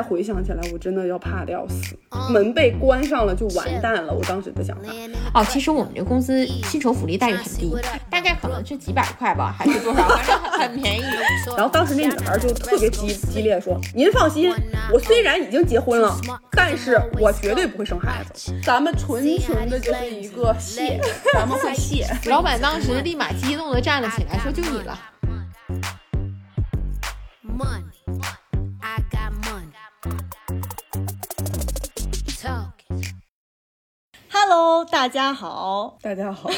在回想起来，我真的要怕的要死。门被关上了就完蛋了，我当时的想法。哦，其实我们这公司薪酬福利待遇很低，大概可能就几百块吧，还是多少，反正很便宜。然后当时那女孩就特别激激烈说：“您放心，我虽然已经结婚了，但是我绝对不会生孩子。咱们纯纯的就是一个谢，咱们会谢。”老板当时立马激动的站了起来，说：“就你了。” Hello，大家好，大家好，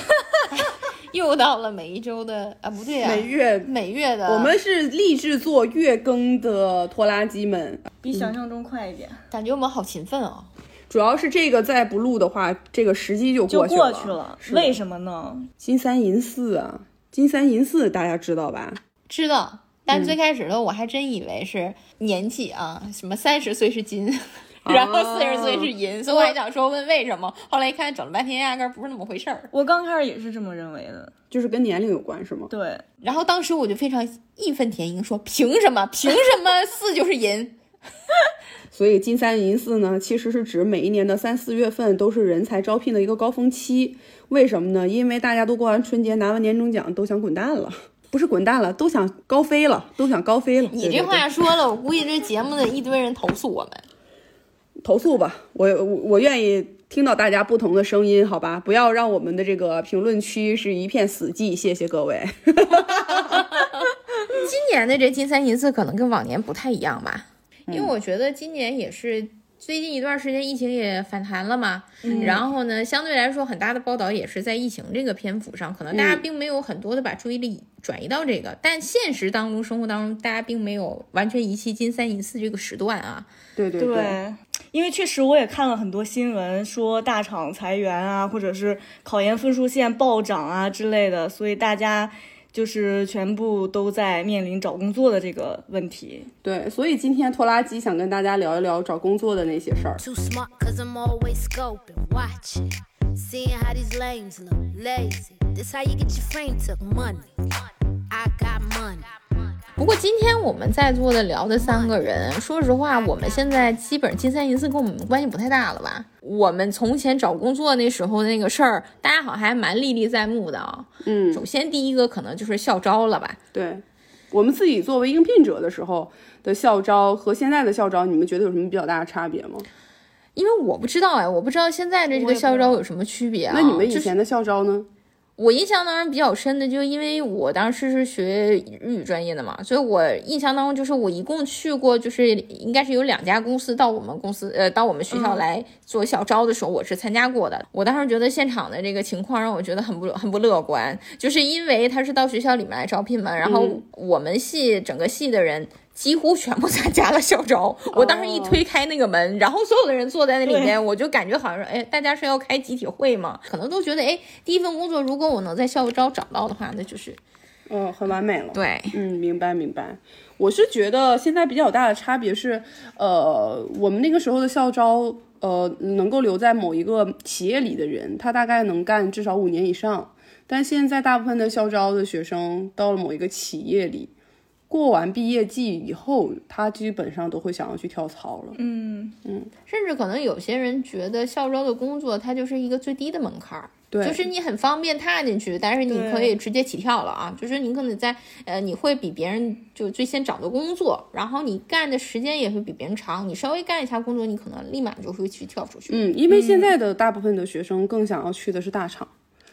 又到了每一周的啊，不对呀，每月每月的，我们是立志做月更的拖拉机们，比想象中快一点，感觉我们好勤奋哦。主要是这个再不录的话，这个时机就就过去了。为什么呢？金三银四啊，金三银四大家知道吧？知道，但最开始的我还真以为是年纪啊，什么三十岁是金。然后四十岁是银，所以我还想说问为什么，后来一看整了半天压根不是那么回事儿。我刚开始也是这么认为的，就是跟年龄有关是吗？对。然后当时我就非常义愤填膺，说凭什么？凭什么四就是银？所以金三银四呢，其实是指每一年的三四月份都是人才招聘的一个高峰期。为什么呢？因为大家都过完春节拿完年终奖都想滚蛋了，不是滚蛋了，都想高飞了，都想高飞了。你这话说了，我估计这节目的一堆人投诉我们。投诉吧，我我我愿意听到大家不同的声音，好吧？不要让我们的这个评论区是一片死寂，谢谢各位。今年的这金三银四可能跟往年不太一样吧，因为我觉得今年也是。最近一段时间疫情也反弹了嘛，然后呢，相对来说很大的报道也是在疫情这个篇幅上，可能大家并没有很多的把注意力转移到这个，但现实当中、生活当中，大家并没有完全遗弃金三银四这个时段啊。对对对，因为确实我也看了很多新闻，说大厂裁员啊，或者是考研分数线暴涨啊之类的，所以大家。就是全部都在面临找工作的这个问题，对，所以今天拖拉机想跟大家聊一聊找工作的那些事儿。不过今天我们在座的聊的三个人，说实话，我们现在基本金三银四跟我们关系不太大了吧？我们从前找工作那时候那个事儿，大家好像还蛮历历在目的啊。嗯，首先第一个可能就是校招了吧？对，我们自己作为应聘者的时候的校招和现在的校招，你们觉得有什么比较大的差别吗？因为我不知道哎，我不知道现在的这个校招有什么区别啊？那你们以前的校招呢？我印象当中比较深的，就因为我当时是学日语专业的嘛，所以我印象当中就是我一共去过，就是应该是有两家公司到我们公司，呃，到我们学校来做校招的时候，我是参加过的。我当时觉得现场的这个情况让我觉得很不很不乐观，就是因为他是到学校里面来招聘嘛，然后我们系整个系的人。几乎全部参加了校招，我当时一推开那个门，然后所有的人坐在那里面，我就感觉好像是，哎，大家是要开集体会吗？可能都觉得，哎，第一份工作如果我能在校招找到的话，那就是，嗯，很完美了。对，嗯，明白明白。我是觉得现在比较大的差别是，呃，我们那个时候的校招，呃，能够留在某一个企业里的人，他大概能干至少五年以上，但现在大部分的校招的学生到了某一个企业里。过完毕业季以后，他基本上都会想要去跳槽了。嗯嗯，甚至可能有些人觉得校招的工作，它就是一个最低的门槛儿，对，就是你很方便踏进去，但是你可以直接起跳了啊。就是你可能在呃，你会比别人就最先找到工作，然后你干的时间也会比别人长。你稍微干一下工作，你可能立马就会去跳出去。嗯，因为现在的大部分的学生更想要去的是大厂。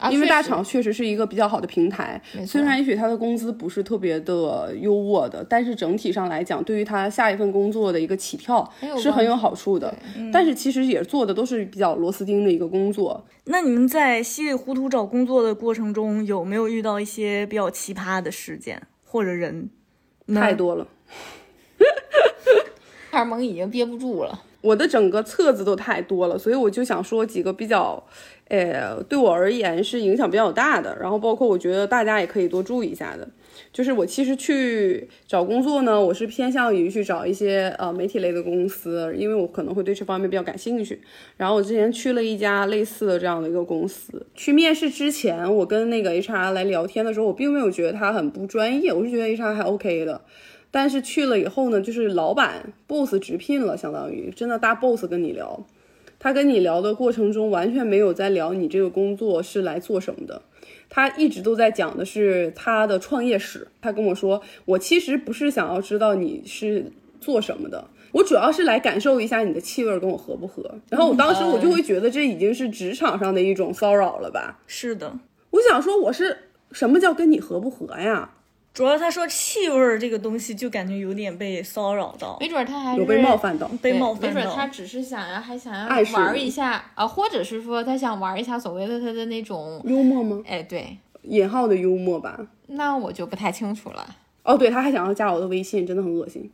因为大厂确实是一个比较好的平台，虽然也许他的工资不是特别的优渥的，但是整体上来讲，对于他下一份工作的一个起跳是很有好处的。但是其实也做的都是比较螺丝钉的一个工作。那你们在稀里糊涂找工作的过程中，有没有遇到一些比较奇葩的事件或者人？太多了，荷尔蒙已经憋不住了。我的整个册子都太多了，所以我就想说几个比较。呃，对我而言是影响比较大的。然后包括我觉得大家也可以多注意一下的，就是我其实去找工作呢，我是偏向于去找一些呃媒体类的公司，因为我可能会对这方面比较感兴趣。然后我之前去了一家类似的这样的一个公司，去面试之前，我跟那个 HR 来聊天的时候，我并没有觉得他很不专业，我是觉得 HR 还 OK 的。但是去了以后呢，就是老板 boss 直聘了，相当于真的大 boss 跟你聊，他跟你聊的过程中完全没有在聊你这个工作是来做什么的。他一直都在讲的是他的创业史。他跟我说，我其实不是想要知道你是做什么的，我主要是来感受一下你的气味跟我合不合。然后我当时我就会觉得这已经是职场上的一种骚扰了吧？是的，我想说我是什么叫跟你合不合呀？主要他说气味儿这个东西，就感觉有点被骚扰到，没准他还有被冒犯到，被冒犯到。没准他只是想要，还想要玩一下啊，或者是说他想玩一下所谓的他的那种，幽默吗？哎，对，引号的幽默吧。那我就不太清楚了。哦，对，他还想要加我的微信，真的很恶心。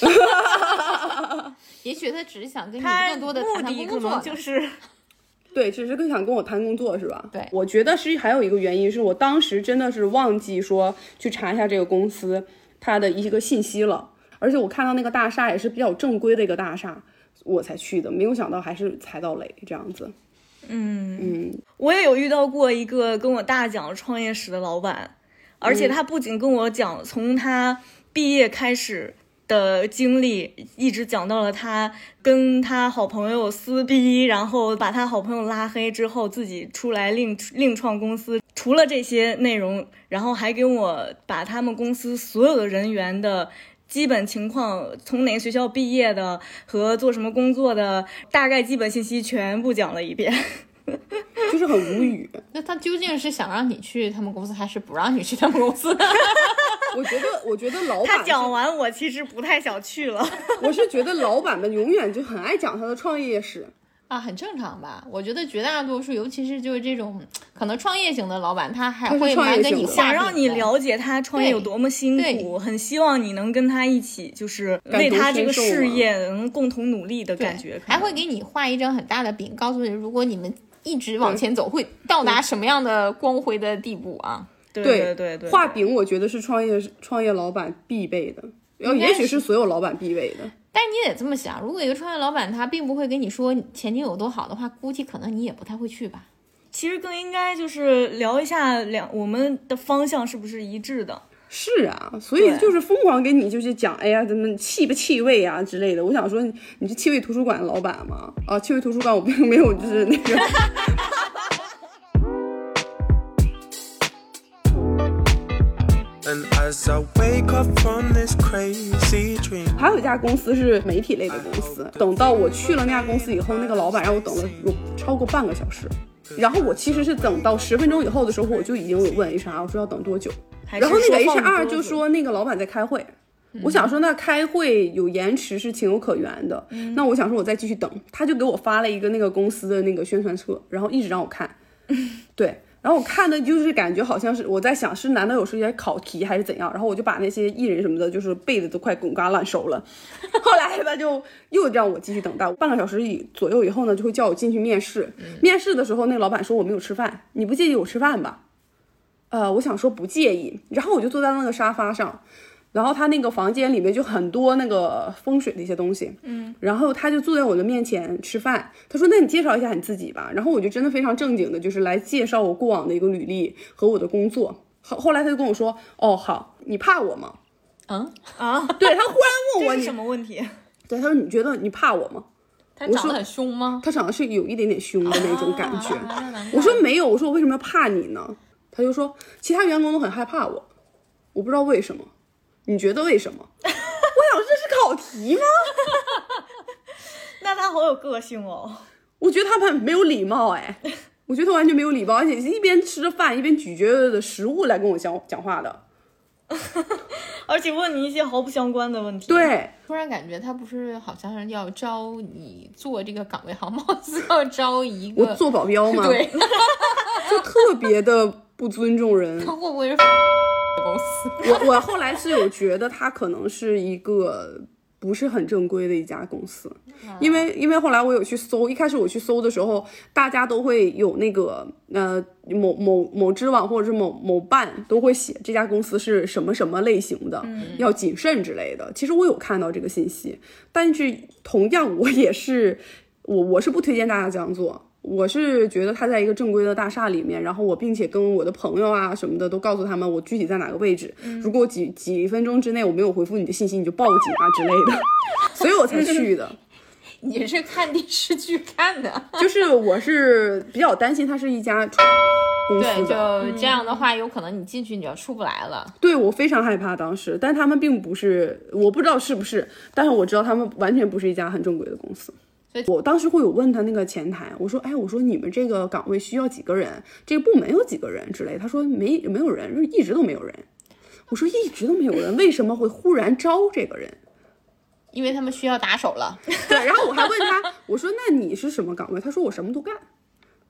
也许他只是想跟你更多的谈谈工作就是对，只是更想跟我谈工作是吧？对我觉得是还有一个原因是我当时真的是忘记说去查一下这个公司它的一个信息了，而且我看到那个大厦也是比较正规的一个大厦，我才去的，没有想到还是踩到雷这样子。嗯嗯，我也有遇到过一个跟我大讲创业史的老板，而且他不仅跟我讲从他毕业开始的经历，一直讲到了他跟他好朋友撕逼，然后把他好朋友拉黑之后，自己出来另另创公司。除了这些内容，然后还给我把他们公司所有的人员的。基本情况，从哪个学校毕业的和做什么工作的，大概基本信息全部讲了一遍。就是很无语。那他究竟是想让你去他们公司，还是不让你去他们公司？我觉得，我觉得老板他讲完，我其实不太想去了。我是觉得老板们永远就很爱讲他的创业史。啊，很正常吧？我觉得绝大多数，尤其是就是这种可能创业型的老板，他还会蛮跟你想让你了解他创业有多么辛苦，很希望你能跟他一起，就是为他这个事业能共同努力的感觉。还会给你画一张很大的饼，告诉你，如果你们一直往前走，会到达什么样的光辉的地步啊？对对对对对，画饼，我觉得是创业创业老板必备的，然后也许是所有老板必备的。但是你得这么想，如果一个创业老板他并不会跟你说前景有多好的话，估计可能你也不太会去吧。其实更应该就是聊一下两我们的方向是不是一致的。是啊，所以就是疯狂给你就是讲，哎呀，怎么气不气味啊之类的。我想说你，你是气味图书馆的老板吗？啊，气味图书馆我并没有就是那个。还有一家公司是媒体类的公司，等到我去了那家公司以后，那个老板让我等了有超过半个小时。然后我其实是等到十分钟以后的时候，我就已经有问 HR，我说要等多久。然后那个 HR 就说那个老板在开会。我想说，那开会有延迟是情有可原的。那我想说，我再继续等。他就给我发了一个那个公司的那个宣传册，然后一直让我看。对，然后我看的就是感觉好像是我在想，是难道有时间考题还是怎样？然后我就把那些艺人什么的，就是背的都快滚瓜烂熟了。后来吧，就又让我继续等待半个小时以左右以后呢，就会叫我进去面试。面试的时候，那个老板说我没有吃饭，你不介意我吃饭吧？呃，我想说不介意，然后我就坐在那个沙发上，然后他那个房间里面就很多那个风水的一些东西，嗯，然后他就坐在我的面前吃饭，他说：“那你介绍一下你自己吧。”然后我就真的非常正经的，就是来介绍我过往的一个履历和我的工作。后后来他就跟我说：“哦，好，你怕我吗啊，啊，？” 对他忽然问我你什，么问题？对他说：“你觉得你怕我吗他长得很凶吗？？”他长得是有一点点凶的那种感觉。我说没有，我说我为什么要怕你呢？他就说其他员工都很害怕我，我不知道为什么。你觉得为什么？我想这是考题吗？那他好有个性哦。我觉得他们没有礼貌哎，我觉得他完全没有礼貌，而且是一边吃着饭一边咀嚼的食物来跟我讲讲话的。而且问你一些毫不相关的问题。，对，突然感觉他不是好像是要招你做这个岗位，好貌似要招一个我做保镖吗，对，就特别的不尊重人。他会不会是公司？我我后来是有觉得他可能是一个不是很正规的一家公司，因为因为后来我有去搜，一开始我去搜的时候，大家都会有那个呃某某某知网或者是某某办都会写这家公司是什么什么类型的，要谨慎之类的。其实我有看到这个信息，但是同样我也是我我是不推荐大家这样做。我是觉得他在一个正规的大厦里面，然后我并且跟我的朋友啊什么的都告诉他们我具体在哪个位置。如果几几分钟之内我没有回复你的信息，你就报警啊之类的，所以我才去的。你是看电视剧看的，就是我是比较担心它是一家公对，司的，就这样的话，有可能你进去你就出不来了。对我非常害怕当时，但他们并不是，我不知道是不是，但是我知道他们完全不是一家很正规的公司。所以我当时会有问他那个前台，我说，哎，我说你们这个岗位需要几个人，这个部门有几个人之类，他说没没有人，一直都没有人。我说一直都没有人，为什么会忽然招这个人？因为他们需要打手了，对，然后我还问他，我说那你是什么岗位？他说我什么都干。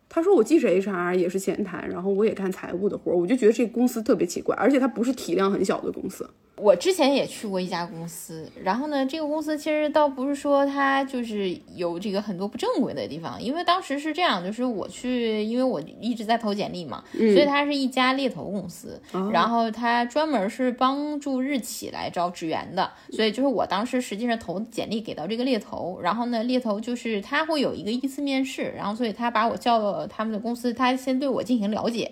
他说我既是 HR 也是前台，然后我也干财务的活儿，我就觉得这个公司特别奇怪，而且它不是体量很小的公司。我之前也去过一家公司，然后呢，这个公司其实倒不是说它就是有这个很多不正规的地方，因为当时是这样，就是我去，因为我一直在投简历嘛，所以它是一家猎头公司，然后它专门是帮助日企来招职员的，所以就是我当时实际上投简历给到这个猎头，然后呢，猎头就是他会有一个一次面试，然后所以他把我叫到他们的公司，他先对我进行了解。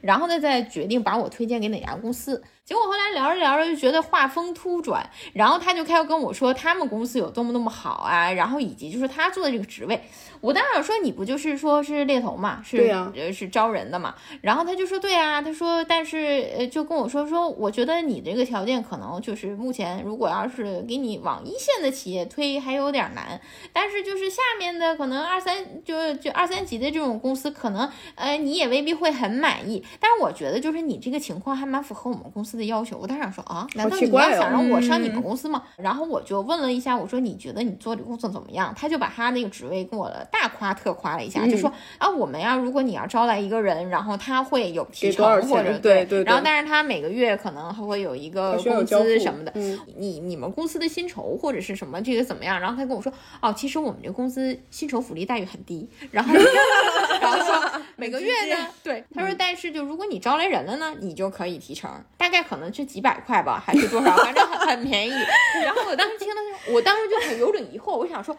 然后呢，再决定把我推荐给哪家公司。结果后来聊着聊着就觉得画风突转，然后他就开始跟我说他们公司有多么多么好啊，然后以及就是他做的这个职位。我当时说你不就是说是猎头嘛，是是招人的嘛。然后他就说对啊，他说但是呃就跟我说说，我觉得你这个条件可能就是目前如果要是给你往一线的企业推还有点难，但是就是下面的可能二三就就二三级的这种公司，可能呃你也未必会很满意。但是我觉得就是你这个情况还蛮符合我们公司的要求。我当时想说啊，难道你要想让我上你们公司吗？然后我就问了一下，我说你觉得你做这工作怎么样？他就把他那个职位跟我大夸特夸了一下，就说啊，我们呀，如果你要招来一个人，然后他会有提成或者对对对然后但是他每个月可能还会有一个工资什么的，嗯你你们公司的薪酬或者是什么这个怎么样？然后他跟我说，哦，其实我们这公司薪酬福利待遇很低，然后 然后说每个月呢，对，他说但是就如果你招来人了呢，你就可以提成，大概可能就几百块吧，还是多少，反正很很便宜。然后我当时听了，我当时就很有种疑惑，我想说，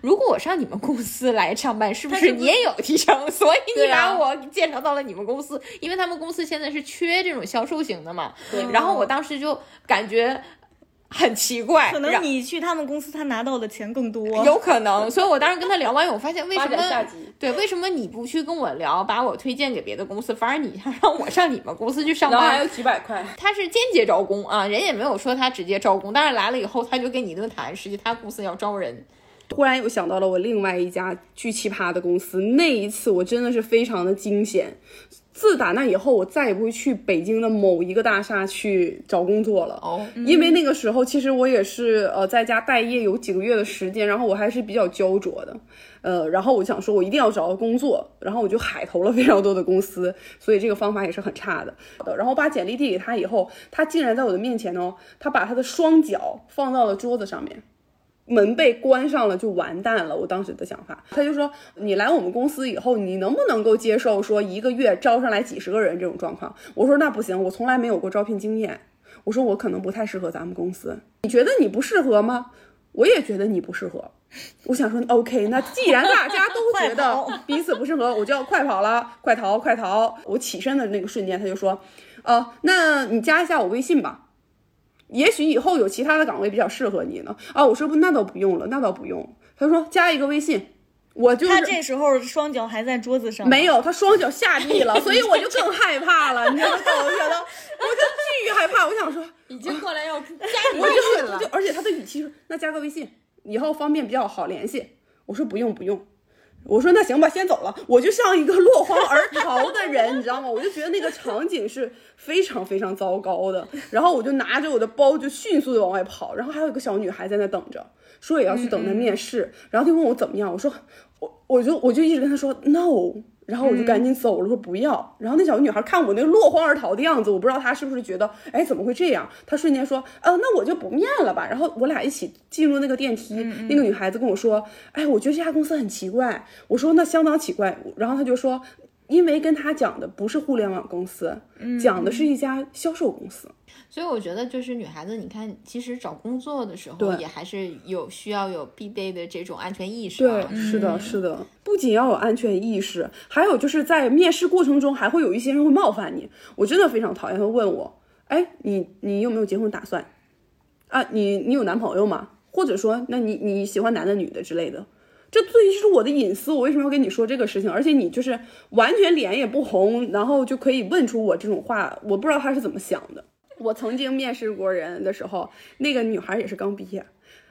如果我上你们公司来上班，是不是你也有提成？所以你把我介绍到了你们公司，因为他们公司现在是缺这种销售型的嘛。然后我当时就感觉很奇怪，可然能你去他们公司，他拿到的钱更多。有可能，所以我当时跟他聊完以后，我发现为什么对为什么你不去跟我聊，把我推荐给别的公司，反而你想让我上你们公司去上班？还有几百块。他是间接招工啊，人也没有说他直接招工，但是来了以后他就跟你一顿谈，实际他公司要招人。突然又想到了我另外一家巨奇葩的公司，那一次我真的是非常的惊险。自打那以后，我再也不会去北京的某一个大厦去找工作了。哦，因为那个时候其实我也是呃在家待业有几个月的时间，然后我还是比较焦灼的，呃，然后我想说我一定要找到工作，然后我就海投了非常多的公司，所以这个方法也是很差的。然后把简历递给他以后，他竟然在我的面前呢，他把他的双脚放到了桌子上面。门被关上了就完蛋了，我当时的想法，他就说你来我们公司以后，你能不能够接受说一个月招上来几十个人这种状况？我说那不行，我从来没有过招聘经验，我说我可能不太适合咱们公司，你觉得你不适合吗？我也觉得你不适合。我想说，OK，那既然大家都觉得 彼此不适合，我就要快跑了，快逃，快逃！我起身的那个瞬间，他就说，呃，那你加一下我微信吧。也许以后有其他的岗位比较适合你呢。啊，我说不，那倒不用了，那倒不用。他说加一个微信，我就是他这时候双脚还在桌子上，没有，他双脚下地了，所以我就更害怕了，你知道吗？我觉得我就巨害怕，我想说，已经过来要加你我微信了就就，而且他的语气说，那加个微信，以后方便比较好联系。我说不用不用，我说那行吧，先走了。我就像一个落荒而 逃的人，你知道吗？我就觉得那个场景是非常非常糟糕的。然后我就拿着我的包就迅速的往外跑，然后还有一个小女孩在那等着，说也要去等着面试。然后就问我怎么样，我说我我就我就一直跟她说 no。然后我就赶紧走了，说不要。然后那小女孩看我那落荒而逃的样子，我不知道她是不是觉得，哎，怎么会这样？她瞬间说，呃，那我就不面了吧。然后我俩一起进入那个电梯，那个女孩子跟我说，哎，我觉得这家公司很奇怪。我说那相当奇怪。然后她就说。因为跟他讲的不是互联网公司，讲的是一家销售公司。所以我觉得就是女孩子，你看，其实找工作的时候对也还是有需要有必备的这种安全意识啊。是的，是的，不仅要有安全意识，还有就是在面试过程中，还会有一些人会冒犯你。我真的非常讨厌，会问我，哎，你你有没有结婚打算？啊，你你有男朋友吗？或者说，那你你喜欢男的女的之类的？这最是我的隐私，我为什么要跟你说这个事情？而且你就是完全脸也不红，然后就可以问出我这种话，我不知道他是怎么想的。我曾经面试过人的时候，那个女孩也是刚毕业，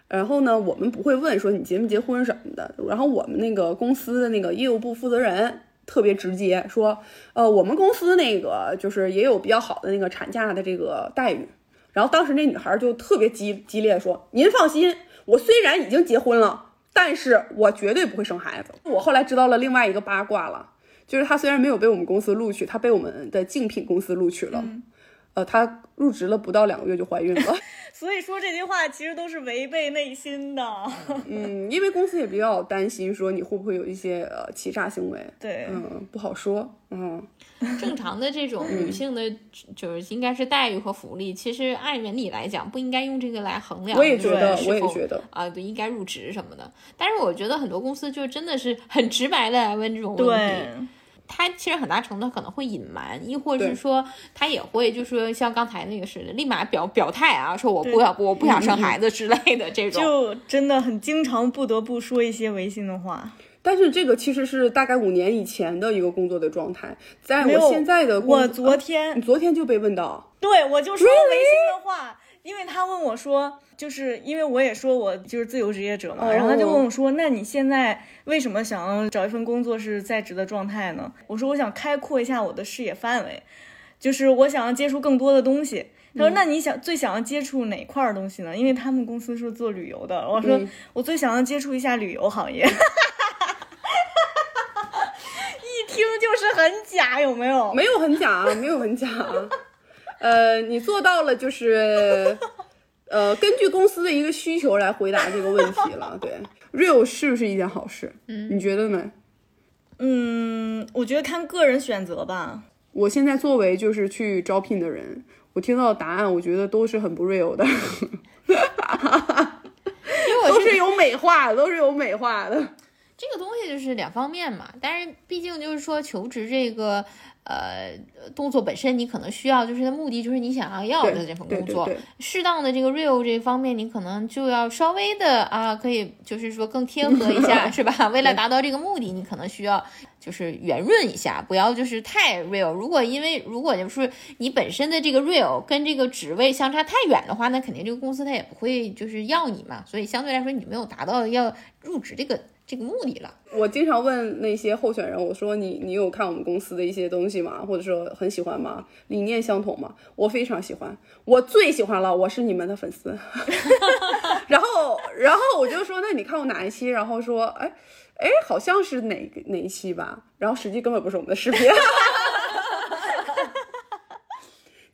然后呢，我们不会问说你结没结婚什么的，然后我们那个公司的那个业务部负责人特别直接说，呃，我们公司那个就是也有比较好的那个产假的这个待遇。然后当时那女孩就特别激激烈说：“您放心，我虽然已经结婚了，但是我绝对不会生孩子。”我后来知道了另外一个八卦了，就是他虽然没有被我们公司录取，他被我们的竞品公司录取了。呃，她入职了不到两个月就怀孕了。所以说这句话其实都是违背内心的。嗯，因为公司也比较担心说你会不会有一些呃欺诈行为。对，嗯，不好说。嗯，正常的这种女性的，就是应该是待遇和福利，其实按原理来讲，不应该用这个来衡量。我也觉得我也觉得。啊，对，应该入职什么的。但是我觉得很多公司就真的是很直白的来问这种问题。对，他其实很大程度可能会隐瞒，亦或者是说他也会就是说像刚才那个似的，立马表表态啊，说我不要我不想生孩子之类的这种。就真的很经常不得不说一些违心的话。但是这个其实是大概五年以前的一个工作的状态，在我现在的工我昨天你昨天就被问到，对，我就说违心的话，因为他问我说，就是因为我也说我就是自由职业者嘛，哦然后他就问我说，那你现在为什么想要找一份工作是在职的状态呢？我说我想开阔一下我的视野范围，就是我想要接触更多的东西。他说：“那你想最想要接触哪块儿东西呢？因为他们公司是做旅游的。我说、嗯我最想要接触一下旅游行业。一听就是很假，有没有？没有很假，没有很假。呃，你做到了，就是 呃，根据公司的一个需求来回答这个问题了。对，real 是不是一件好事？嗯，你觉得呢？嗯，我觉得看个人选择吧。我现在作为就是去招聘的人，我听到的答案，我觉得都是很不 real 的，因为我是 都是有美化的，都是有美化的。这个东西就是两方面嘛，但是毕竟就是说求职这个呃动作本身，你可能需要就是它目的就是你想要要的这份工作，适当的这个 real 这方面，你可能就要稍微的啊，可以就是说更贴合一下，是吧？为了达到这个目的，你可能需要就是圆润一下，不要就是太 real。如果因为如果就是你本身的这个 real 跟这个职位相差太远的话，那肯定这个公司它也不会就是要你嘛，所以相对来说你没有达到要入职这个这个目的了。我经常问那些候选人，我说你你有看我们公司的一些东西吗？或者说很喜欢吗？理念相同吗？我非常喜欢，我最喜欢了，我是你们的粉丝。然后然后我就说，那你看过哪一期？然后说，哎哎，好像是哪个哪一期吧？然后实际根本不是我们的视频。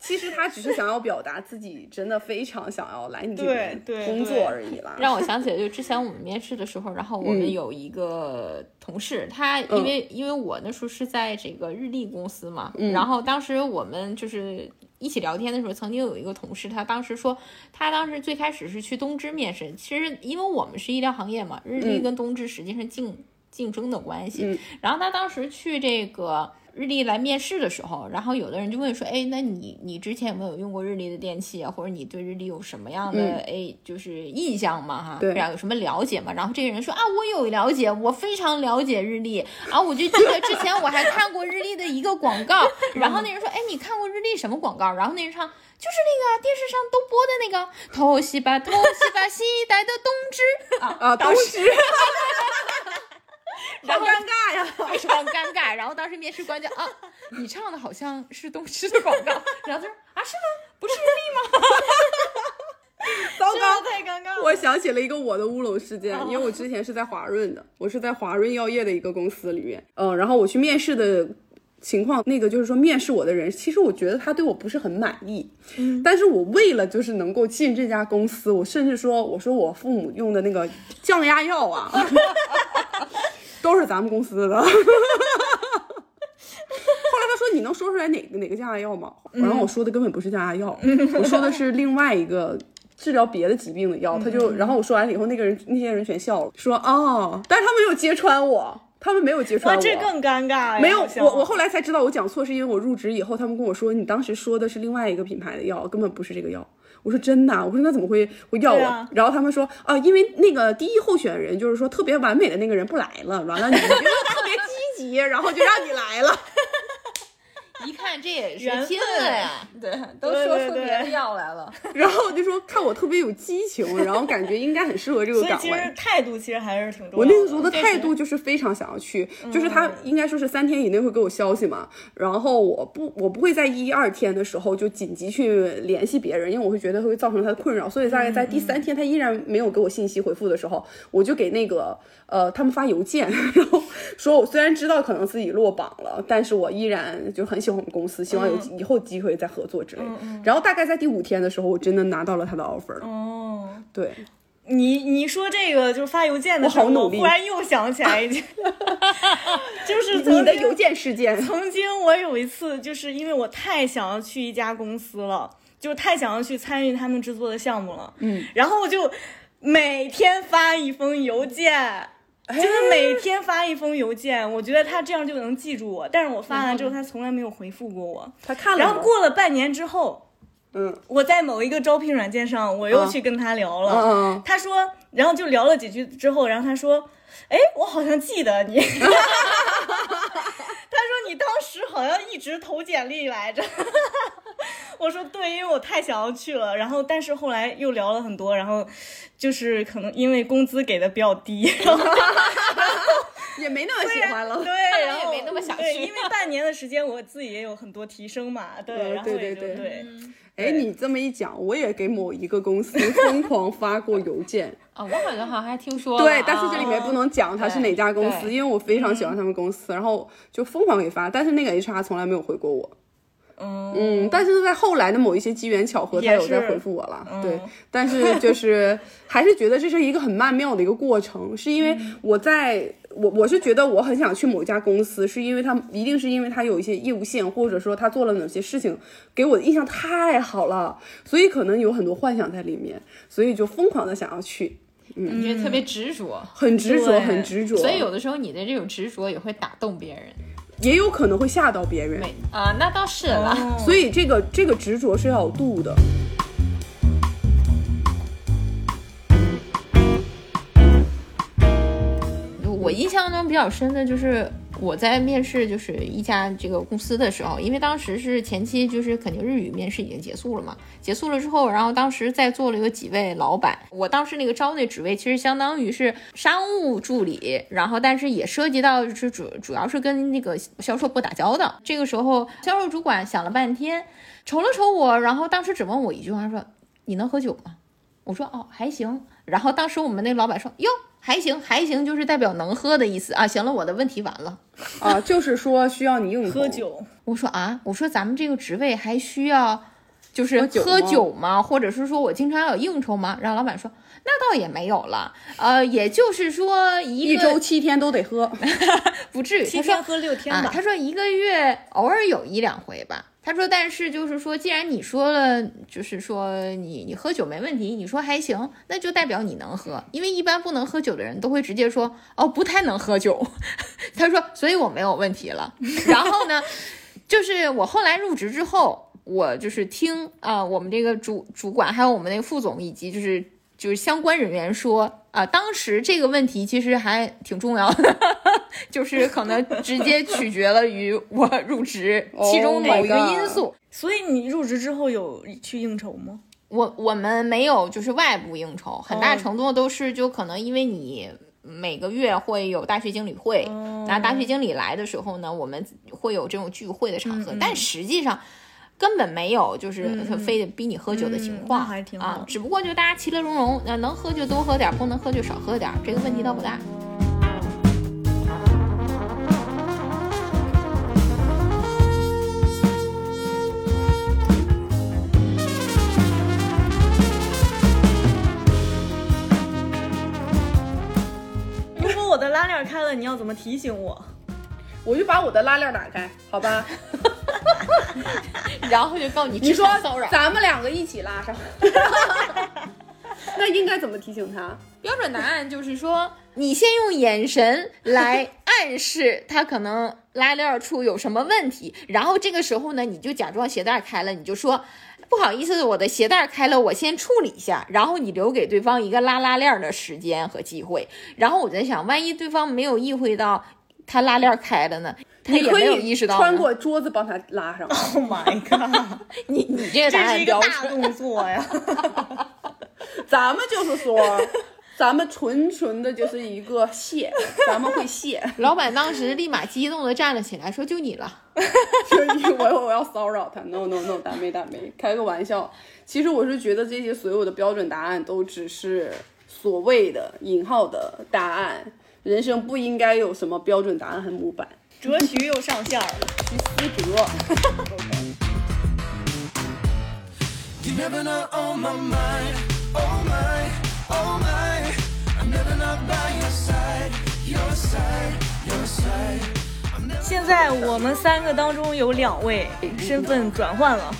其实他只是想要表达自己真的非常想要来你这边工作而已啦。让我想起来，就之前我们面试的时候，然后我们嗯有一个同事，他因为、因为我那时候是在这个日立公司嘛，嗯然后当时我们就是一起聊天的时候，曾经有一个同事，他当时说，他当时最开始是去东芝面试，其实因为我们是医疗行业嘛，日立嗯跟东芝实际上竞、竞争的关系，嗯然后他当时去这个。日历来面试的时候，然后有的人就问说：“哎，那你你之前有没有用过日历的电器啊？或者你对日历有什么样的、嗯哎就是印象吗？哈，对然后有什么了解吗？”然后这个人说：“啊，我有了解，我非常了解日历啊我就记得之前我还看过日历的一个广告。然后那人说：‘哎，你看过日历什么广告？’然后那人唱。就是那个电视上都播的那个“偷西吧 偷西吧 西代的冬至”啊，啊，当时好然后尴尬呀。非常尴尬。然后当时面试官就啊，你唱的好像是东芝的广告。然后他说啊，是吗？不是日立吗？糟糕，太尴尬了。我想起了一个我的乌龙事件，因为我之前是在华润的，我是在华润药业的一个公司里面，嗯，然后我去面试的情况，那个就是说面试我的人，其实我觉得他对我不是很满意，嗯，但是我为了就是能够进这家公司，我甚至说，我说我父母用的那个降压药啊，都是咱们公司的。后来他说你能说出来哪个哪个降压药吗？然后我说的根本不是降压药，我说的是另外一个。治疗别的疾病的药，他就，然后我说完了以后，那个人那些人全笑了，说哦，但是他们没有揭穿我，他们没有揭穿哇，我，这更尴尬！没有，我我后来才知道我讲错，是因为我入职以后，他们跟我说你当时说的是另外一个品牌的药，根本不是这个药。我说真的啊，我说那怎么会会要我？啊然后他们说啊，因为那个第一候选人就是说特别完美的那个人不来了，完了你就特别积极，然后就让你来了。一看这也是缘亲分了呀，对，都说出别的药来了。然后就说看我特别有激情，然后感觉应该很适合这个岗位其实。态度其实还是挺重要的。我那个时候的态度就是非常想要去，就是嗯他应该说是三天以内会给我消息嘛，然后我不我不会在一二天的时候就紧急去联系别人，因为我会觉得会造成他的困扰，所以大概在第三天他依然没有给我信息回复的时候，我就给那个呃他们发邮件，然后说我虽然知道可能自己落榜了，但是我依然就很喜欢我们公司，希望有以后机会再合作之类的。然后大概在第五天的时候，我真的拿到了他的 offer 了。哦，对，你你说这个就是发邮件的时候，我好努力忽然又想起来一件，就是你的邮件事件。曾经我有一次，就是因为我太想要去一家公司了，就是太想要去参与他们制作的项目了，嗯，然后我就每天发一封邮件。就是每 天发一封邮件，我觉得他这样就能记住我。但是我发完之后，他从来没有回复过我。他看了，然后过了半年之后，嗯我在某一个招聘软件上，我又去跟他聊了。嗯嗯他说，然后就聊了几句之后，然后他说，哎，我好像记得你。他说你当时好像一直投简历来着。我说对，因为我太想要去了。然后，但是后来又聊了很多，然后就是可能因为工资给的比较低，然后 也没那么喜欢了。对，来然后也没那么想对，去因为半年的时间，我自己也有很多提升嘛，对，嗯然后对对对对。哎，你这么一讲，我也给某一个公司疯狂发过邮件。啊，我好像好像还听说对啊，但是这里面不能讲它是哪家公司，因为我非常喜欢他们公司，然后就疯狂给发，但是那个 HR 从来没有回过我。嗯。嗯，但是在后来的某一些机缘巧合，他有在回复我了。对，但是就是 还是觉得这是一个很曼妙的一个过程，是因为我在我我是觉得我很想去某一家公司，是因为他一定是因为他有一些业务线，或者说他做了哪些事情给我的印象太好了，所以可能有很多幻想在里面，所以就疯狂的想要去，你觉得特别执着，很执着，很执着，所以有的时候你的这种执着也会打动别人。也有可能会吓到别人。没啊，那倒是了。哦所以这个这个执着是要有度的。我印象中比较深的就是我在面试就是一家这个公司的时候，因为当时是前期就是肯定日语面试已经结束了嘛，结束了之后，然后当时在座了有几位老板，我当时那个招那职位其实相当于是商务助理，然后但是也涉及到是主主要是跟那个销售部打交道。这个时候销售主管想了半天，瞅了瞅我，然后当时只问我一句话说：“你能喝酒吗？”我说哦还行，然后当时我们那老板说哟还行还行，就是代表能喝的意思啊。行了，我的问题完了。啊，就是说需要你应酬喝。酒，我说啊，我说咱们这个职位还需要就是喝酒吗？或者是说我经常有应酬吗？然后老板说那倒也没有了，呃，也就是说一一周七天都得喝，不至于。七天喝六天啊，吧。他说一个月偶尔有一两回吧。他说，但是就是说，既然你说了，就是说你你喝酒没问题，你说还行，那就代表你能喝，因为一般不能喝酒的人都会直接说哦不太能喝酒。他说，所以我没有问题了。然后呢，就是我后来入职之后，我就是听啊、呃我们这个主主管还有我们那个副总以及就是就是相关人员说啊、当时这个问题其实还挺重要的，就是可能直接取决了于我入职其中某一个 Oh 因素。所以你入职之后有去应酬吗？我我们没有就是外部应酬，很大哦程度都是就可能因为你每个月会有大学经理会，那大学经理来的时候呢，我们会有这种聚会的场合，但实际上。根本没有，就是非得逼你喝酒的情况、嗯那还挺好啊，只不过就大家其乐融融，那能喝就多喝点，不能喝就少喝点，这个问题倒不大。如果我的拉链开了，你要怎么提醒我？我就把我的拉链打开，好吧？然后就告你你说骚扰。咱们两个一起拉上，那应该怎么提醒他？标准答案就是说，你先用眼神来暗示他可能拉链处有什么问题，然后这个时候呢，你就假装鞋带开了，你就说。不好意思，我的鞋带开了，我先处理一下，然后你留给对方一个拉拉链的时间和机会。然后我在想，万一对方没有意会到他拉链开了呢？他你可也没有以意识到。穿过桌子帮他拉上。Oh my god，你，你这个答这是一个大案标准。动作呀！咱们就是说，咱们纯纯的就是一个谢，咱们会谢。老板当时立马激动的站了起来，说：“就你了。”就是我我要骚扰他，no no no，大妹大妹，开个玩笑。其实我是觉得这些所有的标准答案都只是所谓的引号的答案，人生不应该有什么标准答案和模板。哲徐又上线了，徐思哲。现在我们三个当中有两位身份转换了。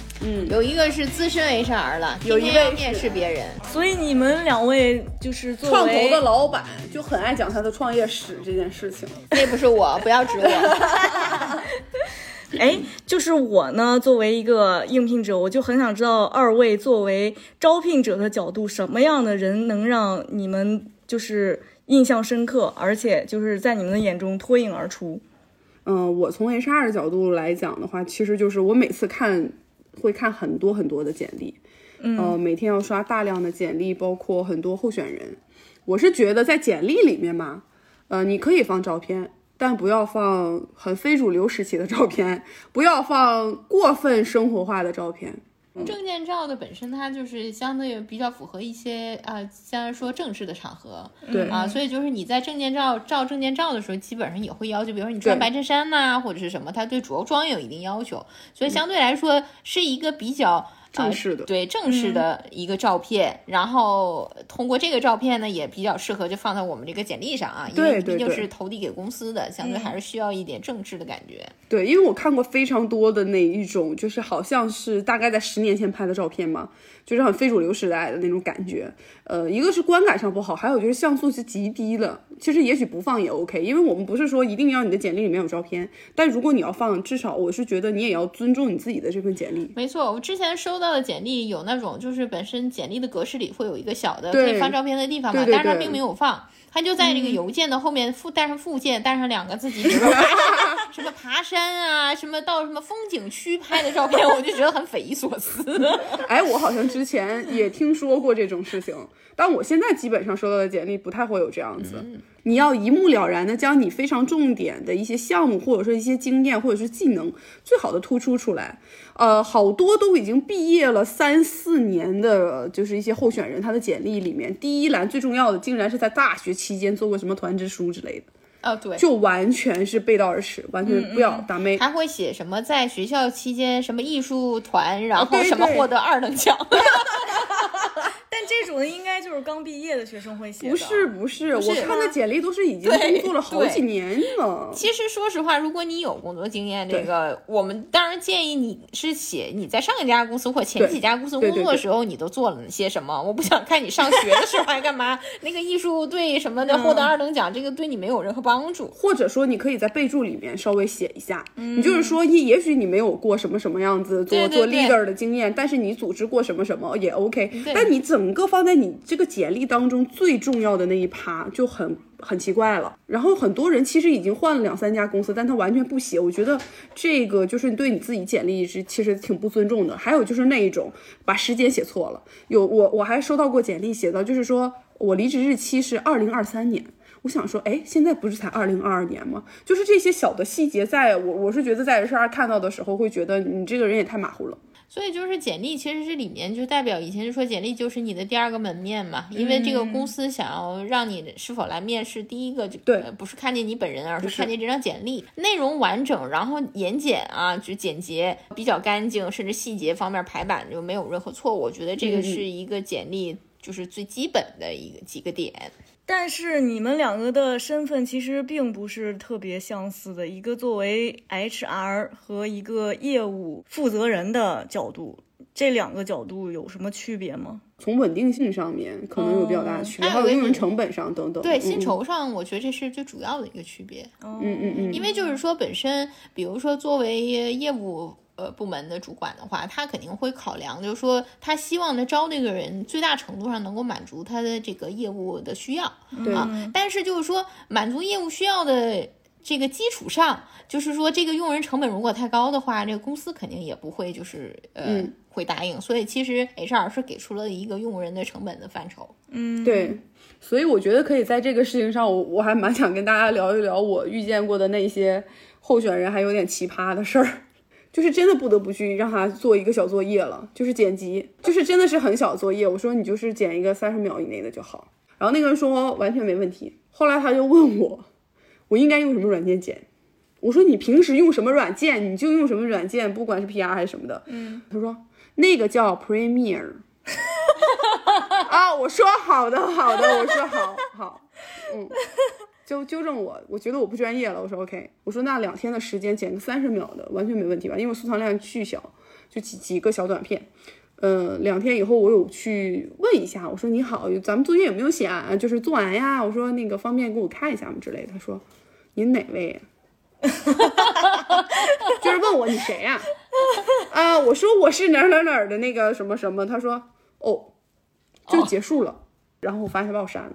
有一个是资深 HR 了，有一天天要位面试别人。所以你们两位就是作创投的老板就很爱讲他的创业史这件事情。那不是我，不要指我。哎，就是我呢，作为一个应聘者，我就很想知道二位作为招聘者的角度，什么样的人能让你们就是印象深刻，而且就是在你们的眼中脱颖而出？嗯，我从 HR 的角度来讲的话，其实就是我每次看会看很多很多的简历，嗯、呃，每天要刷大量的简历，包括很多候选人。我是觉得在简历里面嘛，呃，你可以放照片，但不要放很非主流时期的照片，不要放过分生活化的照片。证件照的本身它就是相对比较符合一些啊，相对说正式的场合，对啊，所以就是你在证件照照证件照的时候，基本上也会要求，比如说你穿白衬衫呐、或者是什么，它对着装也有一定要求，所以相对来说是一个比较。正式的呃对正式的一个照片，然后通过这个照片呢，也比较适合就放在我们这个简历上啊，因为毕竟是投递给公司的，相对还是需要一点正式的感觉。对，因为我看过非常多的那一种，就是好像是大概在十年前拍的照片嘛，就是很非主流时代的那种感觉。呃，一个是观感上不好，还有就是像素是极低的。其实也许不放也 OK，因为我们不是说一定要你的简历里面有照片，但如果你要放，至少我是觉得你也要尊重你自己的这份简历。没错，我之前收到的简历有那种，就是本身简历的格式里会有一个小的可以放照片的地方嘛，但是它并没有放，他就在这个邮件的后面附带上附件，带上两个自己，比如说 什么爬山啊，什么到什么风景区拍的照片，我就觉得很匪夷所思。哎，我好像之前也听说过这种事情，但我现在基本上收到的简历不太会有这样子。你要一目了然的将你非常重点的一些项目，或者说一些经验，或者是技能，最好的突出出来。呃，好多都已经毕业了三四年的，就是一些候选人，他的简历里面第一栏最重要的，竟然是在大学期间做过什么团支书之类的，哦，对，就完全是背道而驰，完全不要打妹。还会写什么在学校期间什么艺术团，然后什么获得二等奖。种应该就是刚毕业的学生会写的，不是不是，我是看的简历都是已经工作了好几年了。其实说实话，如果你有工作经验，这个我们当然建议你是写你在上一家公司或前几家公司工作的时候，你都做了些什么。我不想看你上学的时候还干嘛，那个艺术队什么的获得二等奖，这个对你没有任何帮助。或者说，你可以在备注里面稍微写一下，你就是说，也也许你没有过什么什么样子做做 leader 的经验，但是你组织过什么什么也 OK。但你整个放在你这个简历当中最重要的那一趴就很很奇怪了。然后很多人其实已经换了两三家公司，但他完全不写，我觉得这个就是对你自己简历是其实挺不尊重的。还有就是那一种把时间写错了，有我我还收到过简历写到就是说我离职日期是二零二三年。我想说，哎，现在不是才二零二二年吗？就是这些小的细节，在我我是觉得在 HR 看到的时候，会觉得你这个人也太马虎了。所以就是简历，其实这里面就代表以前就说简历就是你的第二个门面嘛，因为这个公司想要让你是否来面试，第一个就对呃不是看见你本人，而是是看见这张简历，内容完整，然后言简啊，就简洁，比较干净，甚至细节方面排版就没有任何错误。我觉得这个是一个简历就是最基本的一个几个点。但是你们两个的身份其实并不是特别相似的，一个作为 HR 和一个业务负责人的角度，这两个角度有什么区别吗？从稳定性上面可能有比较大的区别，哦还有用人成本上等等。对嗯薪酬上，我觉得这是最主要的一个区别。嗯嗯嗯嗯，因为就是说，本身比如说作为业务呃部门的主管的话，他肯定会考量，就是说他希望他招那个人最大程度上能够满足他的这个业务的需要对啊。但是就是说，满足业务需要的这个基础上，就是说这个用人成本如果太高的话，这个公司肯定也不会就是呃、嗯会答应。所以其实 HR 是给出了一个用人的成本的范畴。嗯，对，所以我觉得可以在这个事情上，我我还蛮想跟大家聊一聊我遇见过的那些候选人还有点奇葩的事儿。就是真的不得不去让他做一个小作业了，就是剪辑，就是真的是很小作业。我说你就是剪一个三十秒以内的就好。然后那个人说完全没问题。后来他就问我，我应该用什么软件剪？我说你平时用什么软件，你就用什么软件，不管是 PR 还是什么的。嗯，他说那个叫 Premiere。啊，我说好的，好的，我说好好，嗯，纠纠正我，我觉得我不专业了，我说 OK，我说那两天的时间剪个三十秒的完全没问题吧，因为我素材量巨小，就几几个小短片，嗯，两天以后我有去问一下，我说你好，咱们作业有没有写啊？就是做完呀，我说那个方便给我看一下吗之类的，他说您哪位呀？就是问我你谁呀、啊？我说我是哪哪哪儿的那个什么什么，他说哦，就结束了。然后我发现他把我删了。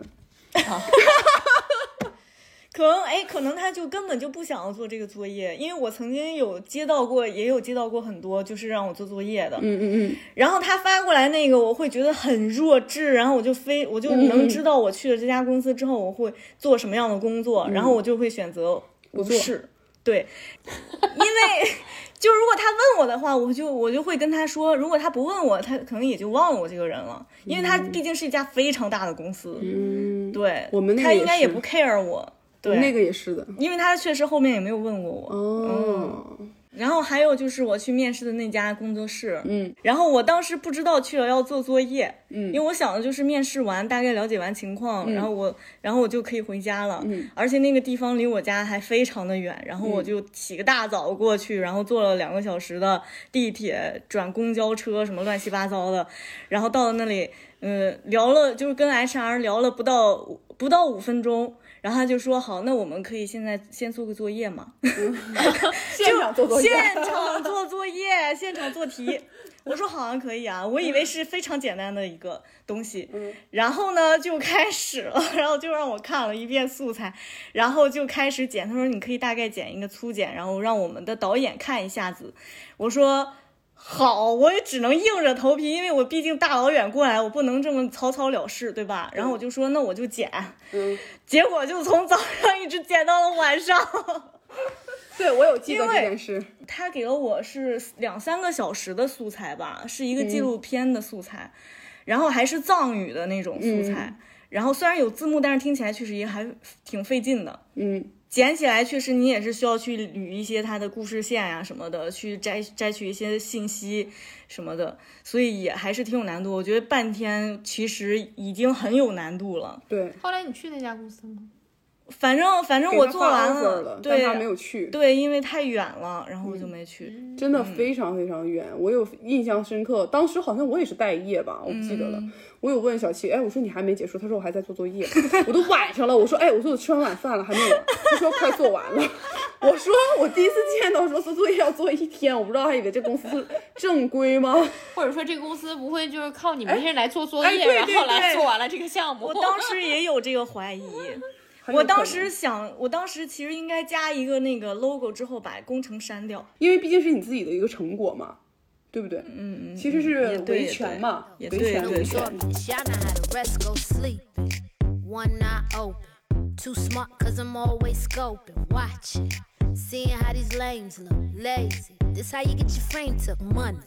可能哎，可能他就根本就不想要做这个作业，因为我曾经有接到过，也有接到过很多就是让我做作业的，嗯嗯嗯，然后他发过来那个，我会觉得很弱智，然后我就非我就能知道我去了这家公司之后我会做什么样的工作，然后我就会选择无做视。对，因为就如果他问我的话，我就我就会跟他说，如果他不问我，他可能也就忘了我这个人了，因为他毕竟是一家非常大的公司，嗯，对，我们他应该也不 care 我，对，那个也是的。因为他确实后面也没有问过我。哦，然后还有就是我去面试的那家工作室，嗯，然后我当时不知道去了要做作业，嗯。因为我想的就是面试完大概了解完情况，然后我然后我就可以回家了，嗯，而且那个地方离我家还非常的远，然后我就起个大早过去，然后坐了两个小时的地铁转公交车什么乱七八糟的，然后到了那里，嗯，聊了就是跟 HR 聊了不到不到五分钟。然后他就说好，那我们可以现在先做个作业嘛？现场做作业，现场做作业，现场做题。我说好像可以啊，我以为是非常简单的一个东西。嗯然后呢就开始了，然后就让我看了一遍素材，然后就开始剪。他说你可以大概剪一个粗剪，然后让我们的导演看一下子。我说。好，我也只能硬着头皮，因为我毕竟大老远过来，我不能这么草草了事，对吧？然后我就说，那我就剪，嗯，结果就从早上一直剪到了晚上。对我有记得这件事。他给了我是两三个小时的素材吧，是一个纪录片的素材，然后还是藏语的那种素材。然后虽然有字幕，但是听起来确实也还挺费劲的。嗯，剪起来确实你也是需要去捋一些它的故事线呀、什么的，去摘摘取一些信息什么的，所以也还是挺有难度。我觉得半天其实已经很有难度了。对，后来你去那家公司吗？反正反正我做完了，但对他没有去。对，因为太远了，然后我就没去。真的非常非常远，我有印象深刻。当时好像我也是待业吧，我不记得了。我有问小七，哎，我说你还没结束？他说我还在做作业，我都晚上了。我说，哎，我说我吃完晚饭了，还没有。他说快做完了。我说我第一次见到说做作业要做一天，我不知道，还以为这公司是正规吗？或者说这个公司不会就是靠你们这些人来做作业，哎对对然后来对做完了这个项目？我当时也有这个怀疑。我当时想，我当时其实应该加一个那个 logo 之后把工程删掉。因为毕竟是你自己的一个成果嘛，对不对？嗯嗯，其实是维权嘛，维权维权。Too smart cause I'm always scoping. Watching. Seeing how these lames look. Lazy. This how you get your frame took. Money.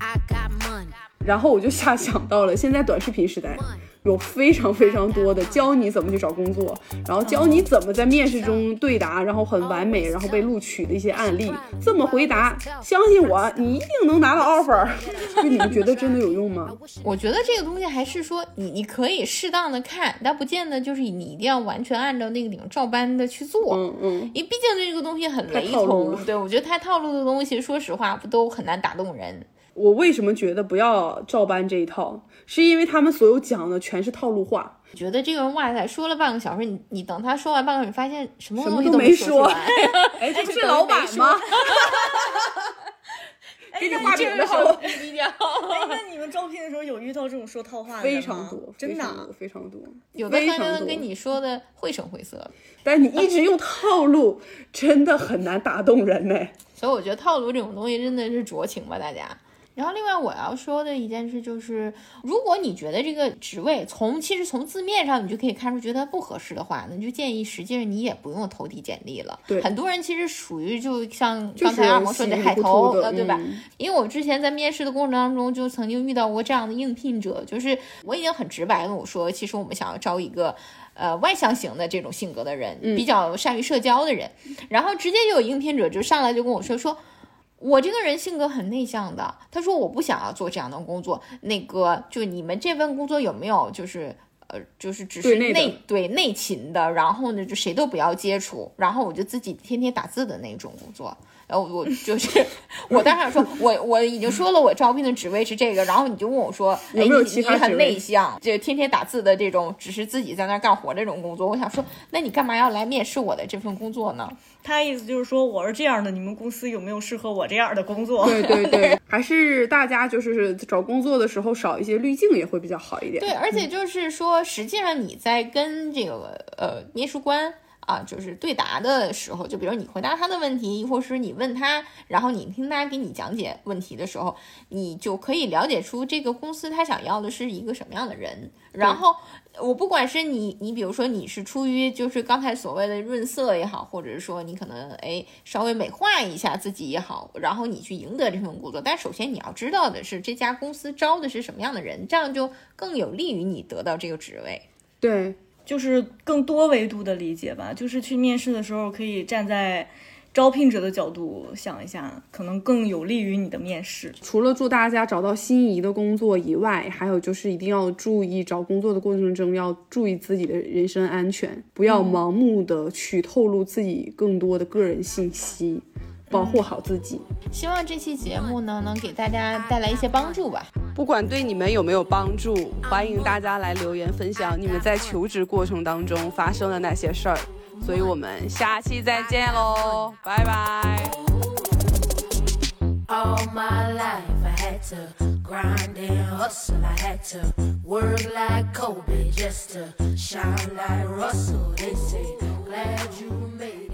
I got money. 然后我就瞎想到了，现在短视频时代，有非常非常多的教你怎么去找工作，然后教你怎么在面试中对答，然后很完美，然后被录取的一些案例。这么回答，相信我，你一定能拿到 offer。就你们觉得真的有用吗？我觉得这个东西还是说你你可以适当的看，但不见得就是你一定要完全按照那个顶照搬的去做。嗯嗯，因为毕竟这个东西很雷同，对我觉得太套路的东西，说实话不都很难打动人。我为什么觉得不要照搬这一套？是因为他们所有讲的全是套路话。觉得这个人哇塞，说了半个小时，你你等他说完半个小时，发现什么什么东西没都没说说出来。哎，这不是老板吗？给你画饼的时候，低调。哎，那你们招聘的时候有遇到这种说套话的吗非常多，真的啊非常多，非常多。有的他能跟你说的绘声绘色，但你一直用套路，真的很难打动人呢。所以我觉得套路这种东西真的是酌情吧，大家。然后另外我要说的一件事就是，如果你觉得这个职位从其实从字面上你就可以看出觉得它不合适的话，那就建议实际上你也不用投递简历了。对很多人其实属于就像刚才二萌说的海投呃，对吧？嗯因为我之前在面试的过程当中，就曾经遇到过这样的应聘者，就是我已经很直白地跟我说，其实我们想要招一个。呃，外向型的这种性格的人，比较善于社交的人，然后直接就有应聘者就上来就跟我说说，我这个人性格很内向的，他说我不想要做这样的工作，那个就你们这份工作有没有就是呃就是只是内对内勤的，然后呢就谁都不要接触，然后我就自己天天打字的那种工作。然后我就是，我当时说，我我已经说了，我招聘的职位是这个，然后你就问我说，哎，有没有你你很内向，就天天打字的这种，只是自己在那儿干活这种工作，我想说，那你干嘛要来面试我的这份工作呢？他意思就是说我是这样的，你们公司有没有适合我这样的工作？对对对，还是大家就是找工作的时候少一些滤镜也会比较好一点。对，而且就是说，实际上你在跟这个呃面试官啊，就是对答的时候，就比如你回答他的问题，或是你问他，然后你听他给你讲解问题的时候，你就可以了解出这个公司他想要的是一个什么样的人。然后我不管是你，你比如说你是出于就是刚才所谓的润色也好，或者是说你可能哎稍微美化一下自己也好，然后你去赢得这份工作。但首先你要知道的是这家公司招的是什么样的人，这样就更有利于你得到这个职位。对，就是更多维度的理解吧，就是去面试的时候可以站在招聘者的角度想一下，可能更有利于你的面试。除了祝大家找到心仪的工作以外，还有就是一定要注意找工作的过程中要注意自己的人身安全，不要盲目的去透露自己更多的个人信息，保护好自己。希望这期节目呢能给大家带来一些帮助吧。不管对你们有没有帮助，欢迎大家来留言分享你们在求职过程当中发生的那些事儿。所以我们下期再见喽，拜拜。All my life I had to grind and hustle. I had to work like Kobe just to shine like Russell. They say, glad you made